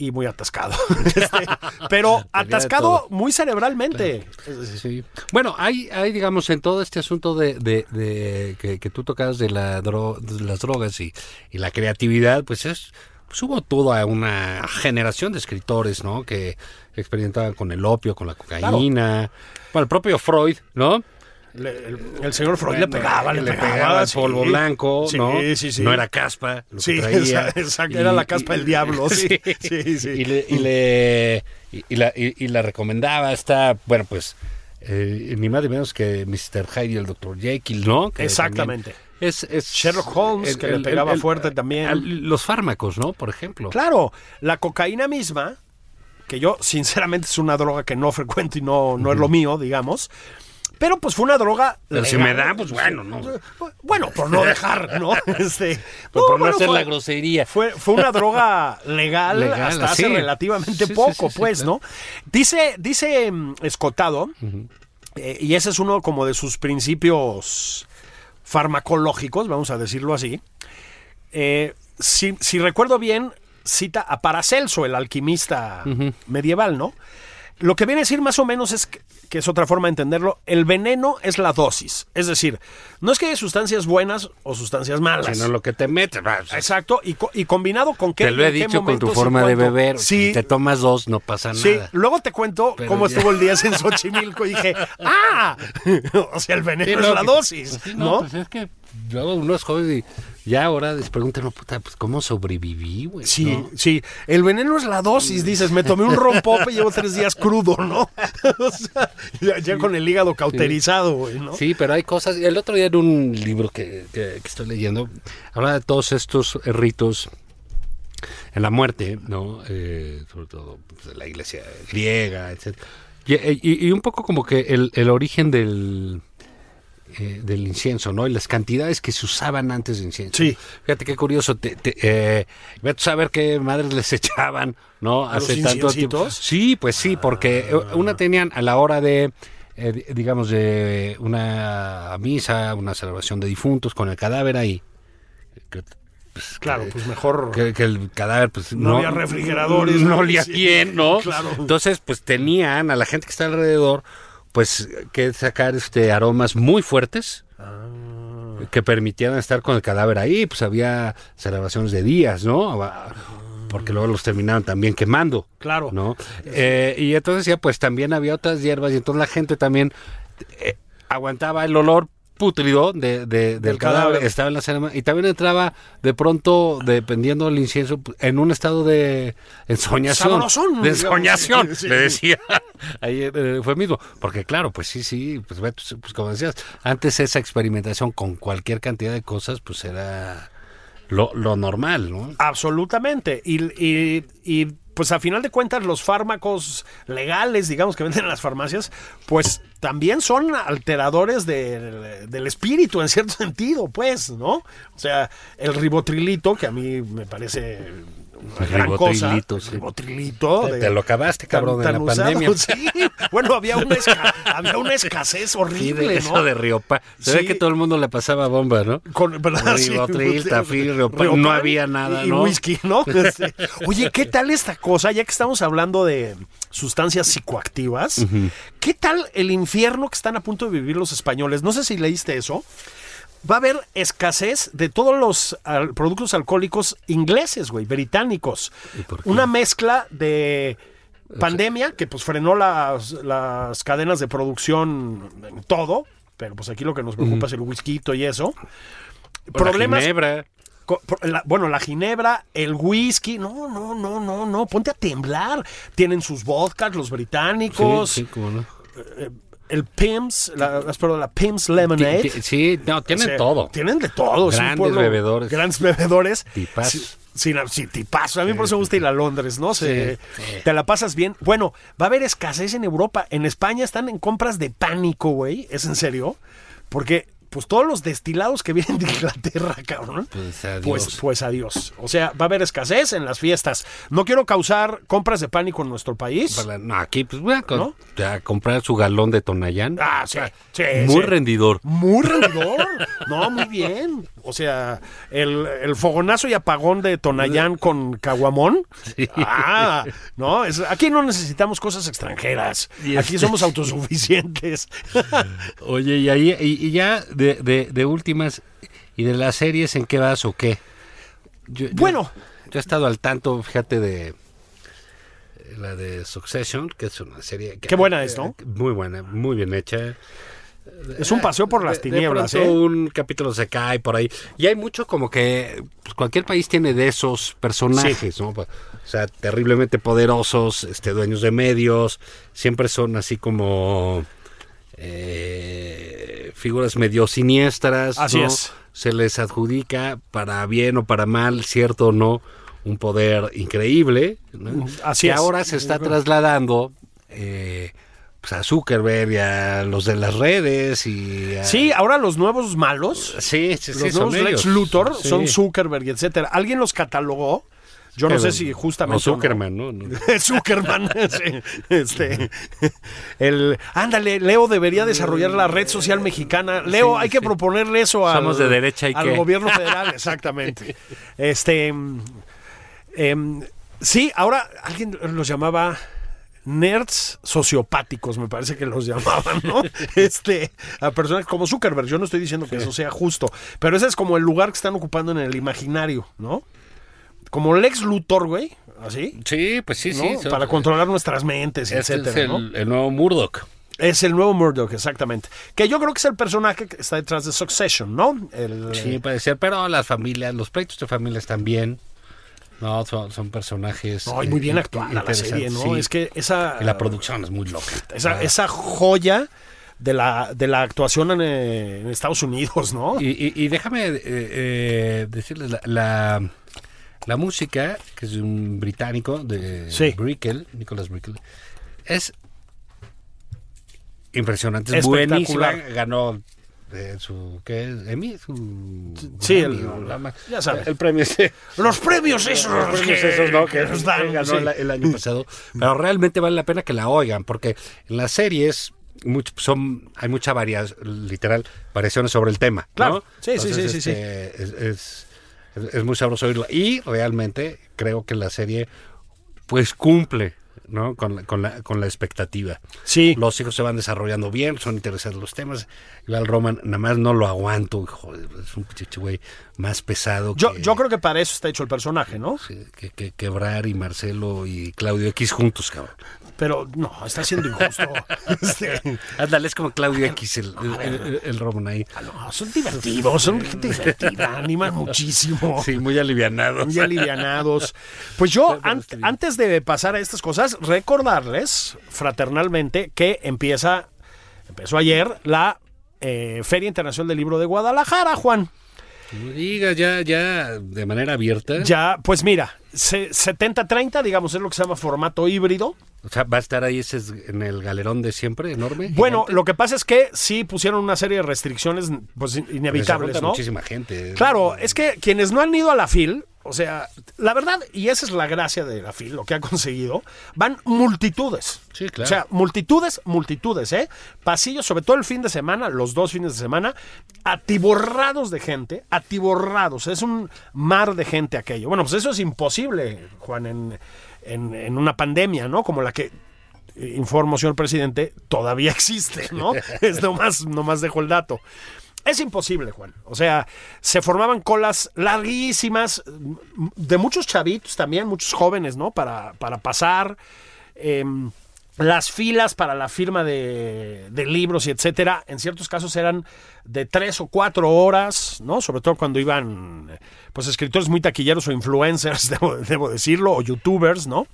Y muy atascado. Este, pero atascado muy cerebralmente. Sí. Bueno, hay, hay, digamos, en todo este asunto de, de- de- que, que tú tocas de, la dro- de las drogas y, y la creatividad, pues es pues hubo toda una generación de escritores, ¿no? Que experimentaban con el opio, con la cocaína. Bueno, el propio Freud, ¿no? Le- el, el señor Freud le pegaba, le, le pegaba, pegaba sí. polvo blanco, Sí, ¿no? sí, sí. No era caspa, lo Sí, que traía. exacto, era la caspa del diablo, sí, sí, sí. Y le, y le- y- y la, y- y la recomendaba, está, bueno, pues, eh, ni más ni menos que Mr. Hyde y el Dr. Jekyll, ¿no? Que Exactamente. también Es, es Sherlock Holmes, que le pegaba fuerte también. los fármacos, ¿no? Por ejemplo. Claro, la cocaína misma, que yo sinceramente es una droga que no frecuento y no, no es lo mío, digamos. Pero pues fue una droga. Pero si legal. me da, pues bueno, no. Bueno, por no dejar, ¿no? Este, Por, por no bueno, hacer fue- la grosería. Fue, fue una droga legal, Legal, hasta hace relativamente Sí, poco, sí, pues, claro. ¿no? Dice, dice mm, Escotado, eh, y ese es uno como de sus principios farmacológicos, vamos a decirlo así. Eh, si, si recuerdo bien, cita a Paracelso, el alquimista medieval, ¿no? Lo que viene a decir más o menos es que, que es otra forma de entenderlo, el veneno es la dosis. Es decir, no es que haya sustancias buenas o sustancias malas. Sino lo que te metes. Exacto, y, y combinado con qué. Te lo he dicho con tu forma de beber. Sí, Si te tomas dos, no pasa sí. nada. Luego te cuento Pero cómo ya. estuvo el día en Xochimilco y dije, ¡ah! o sea, el veneno Sí, es no, la que- dosis, sí, ¿no? Pues es que luego uno es joven y ya ahora les preguntan, no, puta, pues ¿cómo sobreviví, güey? Sí, ¿no? sí. El veneno es la dosis, dices. Me tomé un rompope y llevo tres días crudo, ¿no? o sea, ya, ya con el hígado cauterizado, güey, ¿no? Sí, pero hay cosas. El otro día en un libro que, que- que estoy leyendo, habla de todos estos ritos en la muerte, ¿no? Eh, sobre todo pues, de la iglesia griega, etc. Y, y- y un poco como que el, el origen del, eh, del incienso, ¿no? Y las cantidades que se usaban antes de incienso. Sí. Fíjate qué curioso. Te, te, eh, vete a saber qué madres les echaban, ¿no? ¿A los inciencitos? Sí, pues sí, porque eh, una tenían a la hora de, eh, di- digamos, de una misa, una celebración de difuntos con el cadáver ahí. Que, pues, Claro, que- pues mejor. que, que el cadáver pues No había refrigeradores, no ¿no? olía Sí, bien no claro. entonces pues tenían a la gente que está alrededor pues que sacar este aromas muy fuertes Ah. que permitieran estar con el cadáver ahí pues había celebraciones de días no porque luego los terminaban también quemando Claro. no Eh, y entonces ya pues también había otras hierbas y entonces la gente también eh, aguantaba el olor pútrido de, de- del, Del cadáver. cadáver. estaba en la ceremonia y también entraba de pronto dependiendo del incienso en un estado de ensoñación Sabrosón, de digamos. ensoñación Sí. le decía ahí eh, fue mismo porque claro pues sí sí pues, pues, pues, como decías antes esa experimentación con cualquier cantidad de cosas pues era lo, lo normal no Absolutamente. Y, y- y, pues a final de cuentas los fármacos legales, digamos, que venden en las farmacias, pues también son alteradores del, del espíritu en cierto sentido, pues, ¿no? O sea, el ribotrilito, que a mí me parece gran cosa. Ribotrilito, sí. Te, de- te lo acabaste, tan- cabrón, en tan la usado, pandemia. sí. Bueno, había una, esca- había una escasez Sí, horrible, de ¿no? eso de Riopa. Se Sí. ve que todo el mundo le pasaba bomba, ¿no? Con. Sí. Ribotril, Tafil, Riopan, no había nada, y, y ¿no? whisky, ¿no? Este, Oye, ¿qué tal esta cosa? Ya que estamos hablando de sustancias psicoactivas, ¿qué tal el infierno que están a punto de vivir los españoles? No sé si leíste eso. Va a haber escasez de todos los al- productos alcohólicos ingleses, güey, británicos. Una mezcla de pandemia que pues frenó las, las cadenas de producción en todo, pero pues aquí lo que nos preocupa es el whisky y eso. Problemas. Ginebra. La- bueno, la ginebra, el whisky, no, no, no, no, no, ponte a temblar. Tienen sus vodkas, los Sí, británicos, sí, cómo no. El Pims, la, perdón, la Pims Lemonade. Ti- ti- Sí, no, tienen O sea, todo. Tienen de todo. Grandes pueblo- bebedores. Grandes bebedores. Tipazos. Sí, sí, tipazos. A mí por eso me gusta ir a Londres, ¿no? Se- Te la pasas bien. Bueno, va a haber escasez en Europa. En España están en compras de pánico, güey. ¿Es en serio? Porque, pues, todos los destilados que vienen de Inglaterra, cabrón. Pues, adiós. Pues, pues adiós. O sea, va a haber escasez en las fiestas. No quiero causar compras de pánico en nuestro país. Para- no, aquí, pues, voy a, ¿No? a comprar su galón de Tonayán. Ah, sí, sí, Muy sí. rendidor. Muy rendidor. No, muy bien. O sea, el, el fogonazo y apagón de Tonayán con Caguamón. Ah, no, es- aquí no necesitamos cosas extranjeras. Aquí este- somos autosuficientes. Oye, y ahí y, y ya de, de, de últimas y de las series en qué vas o qué. Yo- Bueno. yo, he estado al tanto, fíjate de eh, la de Succession, que es una serie que- Qué buena es, ¿no? Muy buena, muy bien hecha. Es un paseo por las De- de tinieblas, pronto ¿eh? un capítulo se cae por ahí. Y hay mucho como que pues, cualquier país tiene de esos personajes, ¿no? O sea, terriblemente poderosos, este, dueños de medios, siempre son así como eh, figuras medio siniestras. Así ¿no? es. Se les adjudica para bien o para mal, cierto o no, un poder increíble. ¿no? Así que es. ahora se está trasladando eh, pues a Zuckerberg y a los de las redes y a- Sí, ahora los nuevos malos, Sí, sí, sí, los son nuevos Lex ellos. Luthor, Sí. son Zuckerberg, y etcétera. ¿Alguien los catalogó? Yo no sé si justamente. O. Zuckerman, ¿no? No. Zuckerman, sí, este, el, ándale, Leo debería desarrollar la red social mexicana. Leo, Sí, hay que proponerle eso al, Somos de derecha, ¿y al qué? gobierno federal, exactamente. Este, em, sí, ahora alguien los llamaba nerds sociopáticos, me parece que los llamaban, ¿no? Este, a personas como Zuckerberg. Yo no estoy diciendo que eso sea justo, pero ese es como el lugar que están ocupando en el imaginario, ¿no? Como Lex Luthor, güey, así. Sí, pues sí, ¿no? sí. son- Para controlar nuestras mentes, Este etcétera, es el, ¿no? el nuevo Murdoch. Es el nuevo Murdoch, exactamente. Que yo creo que es el personaje que está detrás de Succession, ¿no? El, Sí, puede ser, pero las familias, los proyectos de familias también. No, son, son personajes. No, y muy bien eh, actuada la serie, ¿no? sí. Es que esa... Y la producción es muy loca. Esa, Ah. esa joya de la, de la actuación en, eh, en Estados Unidos, ¿no? Y, y- y déjame eh, eh, decirles, la, la, la música, que es de un británico, de Sí. Brickell, Nicholas Brickell, es impresionante, es buenísima, ganó eh, su, ¿qué es? ¿Emmy? Su Sí, el- la ya sabes. El premio. Los premios esos, Los premios que, esos, ¿no? que nos dan, ganó sí. el, el año pasado. Pero realmente vale la pena que la oigan, porque en las series much- son, hay mucha variación, literal, variaciones sobre el tema. Claro. Sí, sí, Entonces, sí, sí, este, Es, es- es- es muy sabroso oírlo. Y realmente creo que la serie pues cumple ¿no? con, la, con, la, con la expectativa. Sí. Los hijos se van desarrollando bien, son interesantes los temas. Igual Roman, nada más no lo aguanto, joder, es un pichichi güey más pesado Yo, que, yo creo que para eso está hecho el personaje, ¿no? sí, que, que Quebrar y Marcelo y Claudio X juntos, cabrón. Pero no, está siendo injusto. Ándale, es como Claudio X, el, el, el- el Roman ahí. no, son divertidos, son gente divertida, animan muchísimo. Sí, muy alivianado. muy alivianados. Pues yo, an- antes de pasar a estas cosas, recordarles fraternalmente que empieza, empezó ayer la eh, Feria Internacional del Libro de Guadalajara, Juan. No digas ya, ya de manera abierta. Ya, pues mira, se- 70-30, digamos, es lo que se llama formato híbrido. O sea, va a estar ahí ese es- en el galerón de siempre, enorme. Bueno, gigante. lo que pasa es que sí pusieron una serie de restricciones pues, inevitables, junta ¿no? muchísima gente. Claro, es que quienes no han ido a la FIL, o sea, la verdad, y esa es la gracia de la FIL, lo que ha conseguido, van multitudes. Sí, claro. O sea, multitudes, multitudes, ¿eh? Pasillos, sobre todo el fin de semana, los dos fines de semana, atiborrados de gente, atiborrados. Es un mar de gente aquello. Bueno, pues eso es imposible, Juan, en, en- una pandemia, ¿no? Como la que eh, informo, señor presidente, todavía existe, ¿no? es nomás, nomás dejo el dato. Es imposible, Juan. O sea, se formaban colas larguísimas mm, de muchos chavitos también, muchos jóvenes, ¿no? Para, para pasar. em, las filas para la firma de, libros y etcétera, en ciertos casos eran de tres o cuatro horas, ¿no? Sobre todo cuando iban, eh, pues, escritores muy taquilleros o influencers, debo, debo decirlo, o youtubers, ¿no?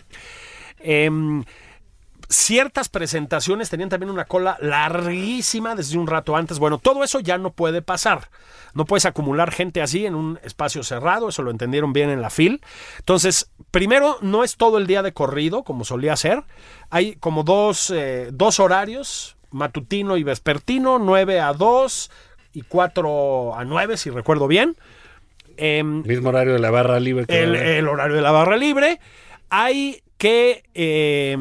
Em, ciertas presentaciones tenían también una cola larguísima desde un rato antes. Bueno, todo eso ya no puede pasar. No puedes acumular gente así en un espacio cerrado, eso lo entendieron bien en la FIL. Entonces, primero, no es todo el día de corrido, como solía ser. Hay como dos, eh, dos horarios, matutino y vespertino, 9 a 2 y 4 a 9, si recuerdo bien. Em, Mismo horario de la barra libre. que el, horario de la barra libre. Hay que eh,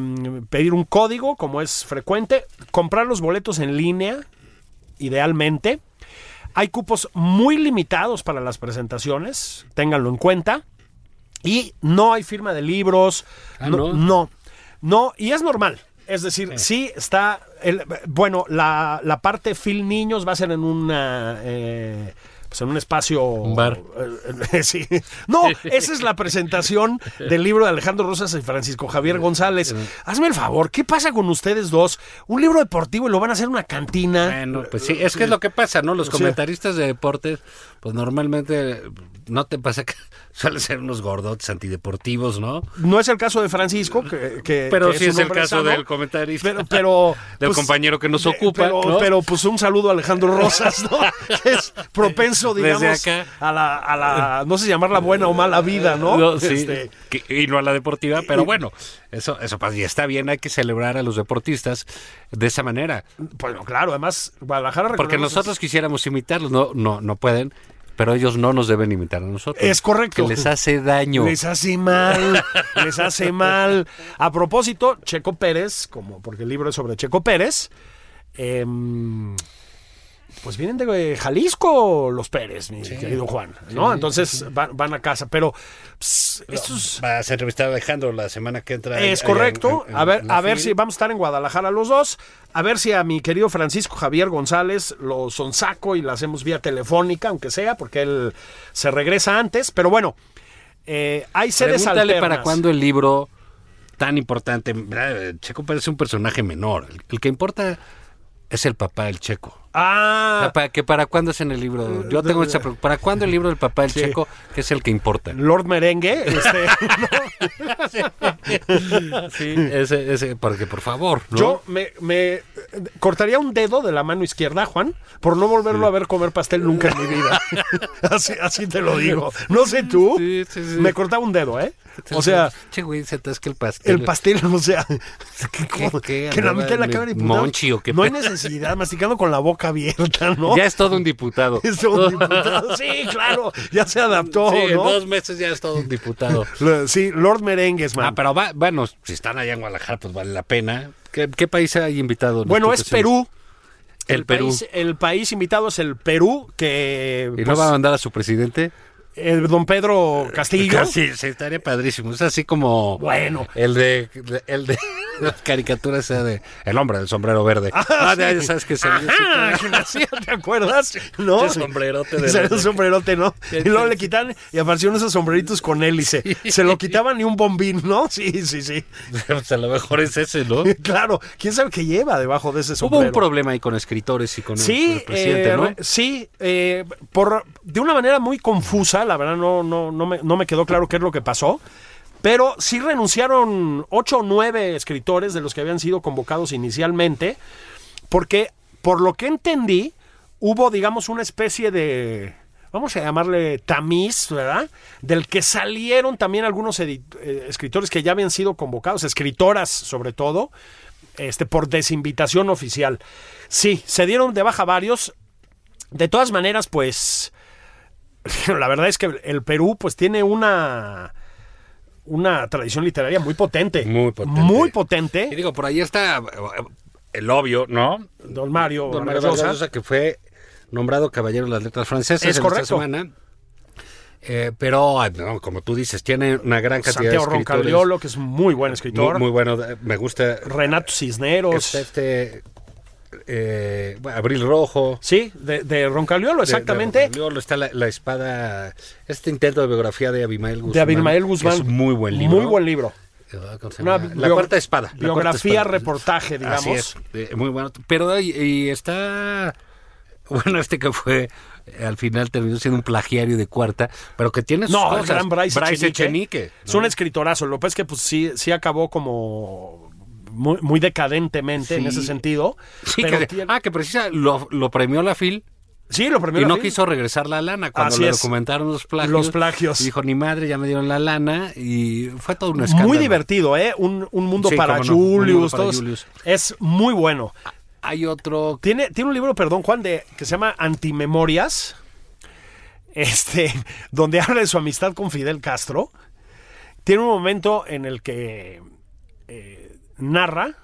pedir un código, como es frecuente, comprar los boletos en línea, idealmente. Hay cupos muy limitados para las presentaciones, ténganlo en cuenta. Y no hay firma de libros. Ah, no, ¿no? no, no, y es normal. Es decir, sí está. El, bueno, la, la parte Phil Niños va a ser en una. eh, pues en un espacio. Un bar. eh, sí. No, esa es la presentación del libro de Alejandro Rosas y Francisco Javier González. Hazme el favor, ¿qué pasa con ustedes dos? Un libro deportivo y lo van a hacer en una cantina. Bueno, pues sí, es que es lo que pasa, ¿no? Los comentaristas de deportes, pues normalmente no te pasa que suelen ser unos gordotes antideportivos, ¿no? No es el caso de Francisco, que, que- Pero que sí es el caso sano, del comentarista. Pero, pero Del pues, compañero que nos de- ocupa, Pero, ¿no? pero, pues un saludo a Alejandro Rosas, ¿no? Que es propenso, Desde digamos, acá. a la, a la, no sé si llamarla buena o mala vida, ¿no? No, sí, Este, que- y no a la deportiva, pero bueno, eso, eso pasa y está bien, hay que celebrar a los deportistas de esa manera. bueno, claro, además, Guadalajara Porque nosotros quisiéramos imitarlos, no, no, no pueden, pero ellos no nos deben imitar a nosotros. Es correcto. Que les hace daño. Les hace mal, les hace mal. A propósito, Checo Pérez, como porque el libro es sobre Checo Pérez, em, pues vienen de Jalisco los Pérez, mi querido Juan, ¿no? Entonces van, van a casa, pero estos... Va a ser entrevistado Alejandro la semana que entra. Es correcto. en- en- a ver, la a ver si vamos a estar en Guadalajara los dos. A ver si a mi querido Francisco Javier González lo sonsaco y lo hacemos vía telefónica, aunque sea, porque él se regresa antes. Pero bueno, eh, hay sedes Pregúntale alternas. para cuándo el libro tan importante. Checo parece un personaje menor. El, el que importa es el papá del Checo. O Ah, sea, para, que para cuándo es en el libro. Yo tengo esa pregunta. ¿Para cuándo el libro del papá del Sí. Checo, que es el que importa? Lord Merengue. Este, Sí, ese, ese, porque por favor, ¿no? Yo me, me, cortaría un dedo de la mano izquierda, Juan, por no volverlo a ver comer pastel nunca en mi vida. así, así te lo digo. No sé tú. Sí, sí, sí. Me cortaba un dedo, ¿eh? O sea, che, güey, se atasca el pastel. el pastel, o sea, que, como- qué? que la mitad de la cámara en diputado. Monchi o qué No hay necesidad, masticando con la boca abierta, ¿no? Ya es todo un diputado. Es un diputado. Sí, claro, ya se adaptó, Sí, en ¿no? dos meses ya es todo un diputado. Sí, Lord Merengues, man. Ah, pero va, bueno, si están allá en Guadalajara, pues vale la pena. ¿Qué, qué país hay invitado? en bueno, es? Perú. El, Perú. País, el país invitado es el Perú, que ¿Y no pues, va a mandar a su presidente? El don Pedro Castillo. Sí, sí, estaría padrísimo. Es así como. Bueno. El de. El de. Las caricaturas esa de. El hombre del sombrero verde. Ah, ya, ya sabes que se. ¿te acuerdas? ¿No? Ese sombrerote de los- un sombrerote, ¿no? Y luego le quitan y aparecieron esos sombreritos con hélice. Se lo quitaban y un bombín, ¿no? Sí, sí, sí. Pues a lo mejor es ese, ¿no? Claro, quién sabe qué lleva debajo de ese Hubo sombrero. un problema ahí con escritores y con el- Sí, el, presidente, eh, ¿no? sí, eh, por, de una manera muy confusa, la verdad no, no, no, me, no me quedó claro qué es lo que pasó, pero sí renunciaron ocho o nueve escritores de los que habían sido convocados inicialmente, porque por lo que entendí, hubo, digamos, una especie de vamos a llamarle tamiz, ¿verdad? Del que salieron también algunos eh, escritores que ya habían sido convocados, escritoras sobre todo, este, por desinvitación oficial. Sí, se dieron de baja varios. De todas maneras, pues, la verdad es que el Perú, pues, tiene una una tradición literaria muy potente. Muy potente. Muy Y potente. digo, por ahí está eh, el obvio, ¿no? Don Mario, Don Mario Vargas Llosa. Vargas Llosa, que fue nombrado caballero de las letras francesas Es en correcto. esta semana. Eh, pero, no, como tú dices, tiene una gran cantidad Santiago de escritores. Roncaliolo, que es muy buen escritor. Muy, muy bueno, me gusta. Renato Cisneros. Está este. Eh, Abril Rojo. Sí, de, de Roncaliolo, exactamente. de Roncaliolo, está la, la espada. Este intento de biografía de Abimael Guzmán. de Abimael Guzmán. Es muy buen libro. Muy buen libro. ¿Cómo se Una? La cuarta espada. la cuarta Biografía, espada. reportaje, digamos. Así es, eh, muy bueno. Pero y, y está, bueno, este que fue, eh, al final terminó siendo un plagiario de cuarta, pero que tiene sus No, cosas. gran Bryce, Echenique. Echenique, Es un escritorazo. Lo que pasa es que pues, sí, sí acabó como muy, muy decadentemente en ese sentido. Sí, pero que, tiene- ah, que precisa, lo, lo premió la FIL sí, lo y primero. no quiso regresar la lana cuando Así le documentaron los plagios. Los plagios. Dijo, ni madre, ya me dieron la lana y fue todo un escándalo. Muy divertido, ¿eh? Un, un mundo Sí, para no, Julius. para todos- Julius. Es muy bueno. Hay otro Tiene, tiene un libro, perdón, Juan, de, que se llama Antimemorias, este, donde habla de su amistad con Fidel Castro. Tiene un momento en el que eh, narra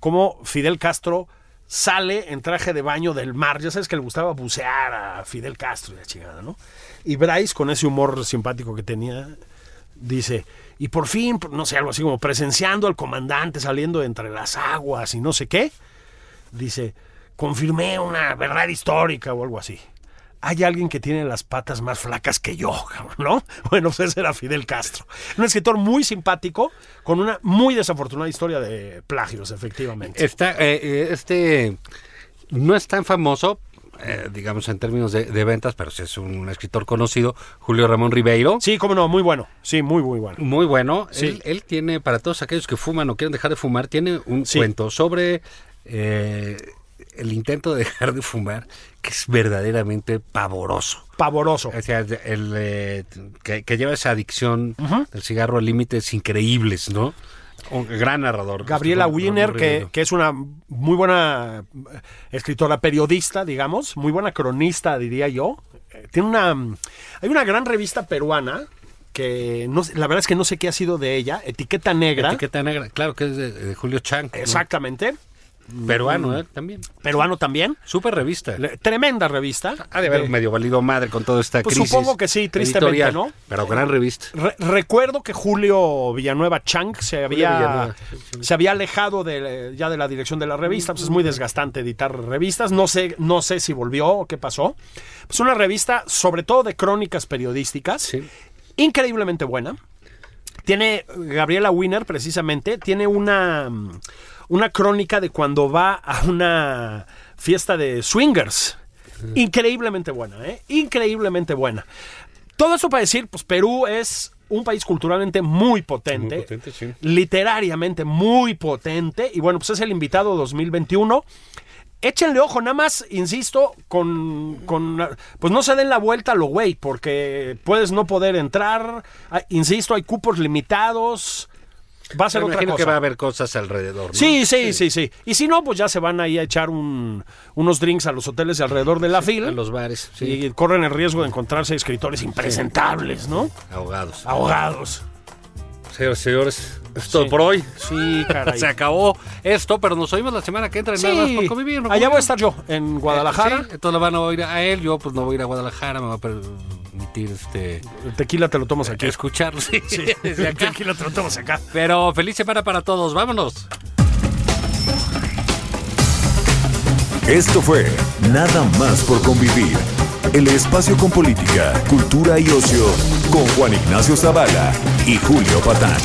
cómo Fidel Castro sale en traje de baño del mar. Ya sabes que le gustaba bucear a Fidel Castro y la chingada, ¿no? Y Bryce, con ese humor simpático que tenía, dice, y por fin, no sé, algo así como presenciando al comandante saliendo entre las aguas y no sé qué, dice, confirmé una verdad histórica o algo así. Hay alguien que tiene las patas más flacas que yo, ¿no? Bueno, pues ese era Fidel Castro. Un escritor muy simpático, con una muy desafortunada historia de plagios, efectivamente. Está, eh, eh, este no es tan famoso, eh, digamos, en términos de, de ventas, pero sí es un escritor conocido, Julio Ramón Ribeiro. Sí, cómo no, muy bueno. Sí, muy, muy bueno. Muy bueno. Sí. Él, él tiene, para todos aquellos que fuman o quieren dejar de fumar, tiene un Sí. cuento sobre eh, el intento de dejar de fumar, que es verdaderamente pavoroso. Pavoroso. O sea, el, eh, que, que lleva esa adicción del cigarro a límites increíbles, ¿no? Un gran narrador. Gabriela Ramón Wiener, que, que es una muy buena eh, escritora periodista, digamos, muy buena cronista, diría yo. Eh, Tiene una. Hay una gran revista peruana que no, la verdad es que no sé qué ha sido de ella, Etiqueta Negra. Etiqueta negra, claro que es de, de Julio Chang. ¿no? Peruano, ¿eh? También. Peruano también. Super revista. Le- tremenda revista. Ha de haber De- medio valido madre con toda esta Pues crisis. supongo que sí, tristemente, editorial, ¿no? Pero gran revista. Re- recuerdo que Julio Villanueva Chang se había, se había alejado de, ya de la dirección de la revista. Pues es muy desgastante editar revistas. No sé, no sé si volvió o qué pasó. Es una revista, sobre todo de crónicas periodísticas, Sí. increíblemente buena. Tiene Gabriela Wiener, precisamente, tiene una, una crónica de cuando va a una fiesta de swingers. Increíblemente buena, ¿eh? Increíblemente buena. Todo eso para decir, pues Perú es un país culturalmente muy potente, Muy potente, sí. literariamente muy potente, y bueno, pues es el invitado 2021. Échenle ojo, nada más, insisto, con, con pues no se den la vuelta a lo güey, porque puedes no poder entrar, Ah, insisto, hay cupos limitados, va a ser Me otra cosa. que va a haber cosas alrededor. ¿no? Sí, sí, sí, sí. Y si no, pues ya se van ahí a echar un- unos drinks a los hoteles de alrededor de la fila. A los bares, sí. Y corren el riesgo de encontrarse escritores impresentables, ¿no? Ahogados. Ahogados. Señores, señores, es todo Sí. por hoy. Sí, caray. Se acabó esto, pero nos oímos la semana que entra en Nada más por convivir. ¿no? Allá voy a estar yo, en Guadalajara. Sí, entonces lo van a oír a él, yo pues no voy a ir a Guadalajara, me va a permitir este El tequila te lo tomas aquí. escucharlo sí, desde El tequila te lo tomas acá. Pero feliz semana para todos, vámonos. Esto fue Nada más por convivir. El espacio con política, cultura y ocio con Juan Ignacio Zavala y Julio Patán.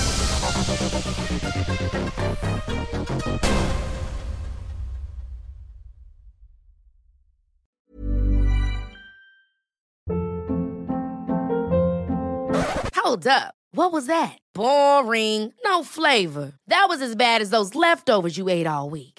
Hold up. What was that? Boring. No flavor. That was as bad as those leftovers you ate all week.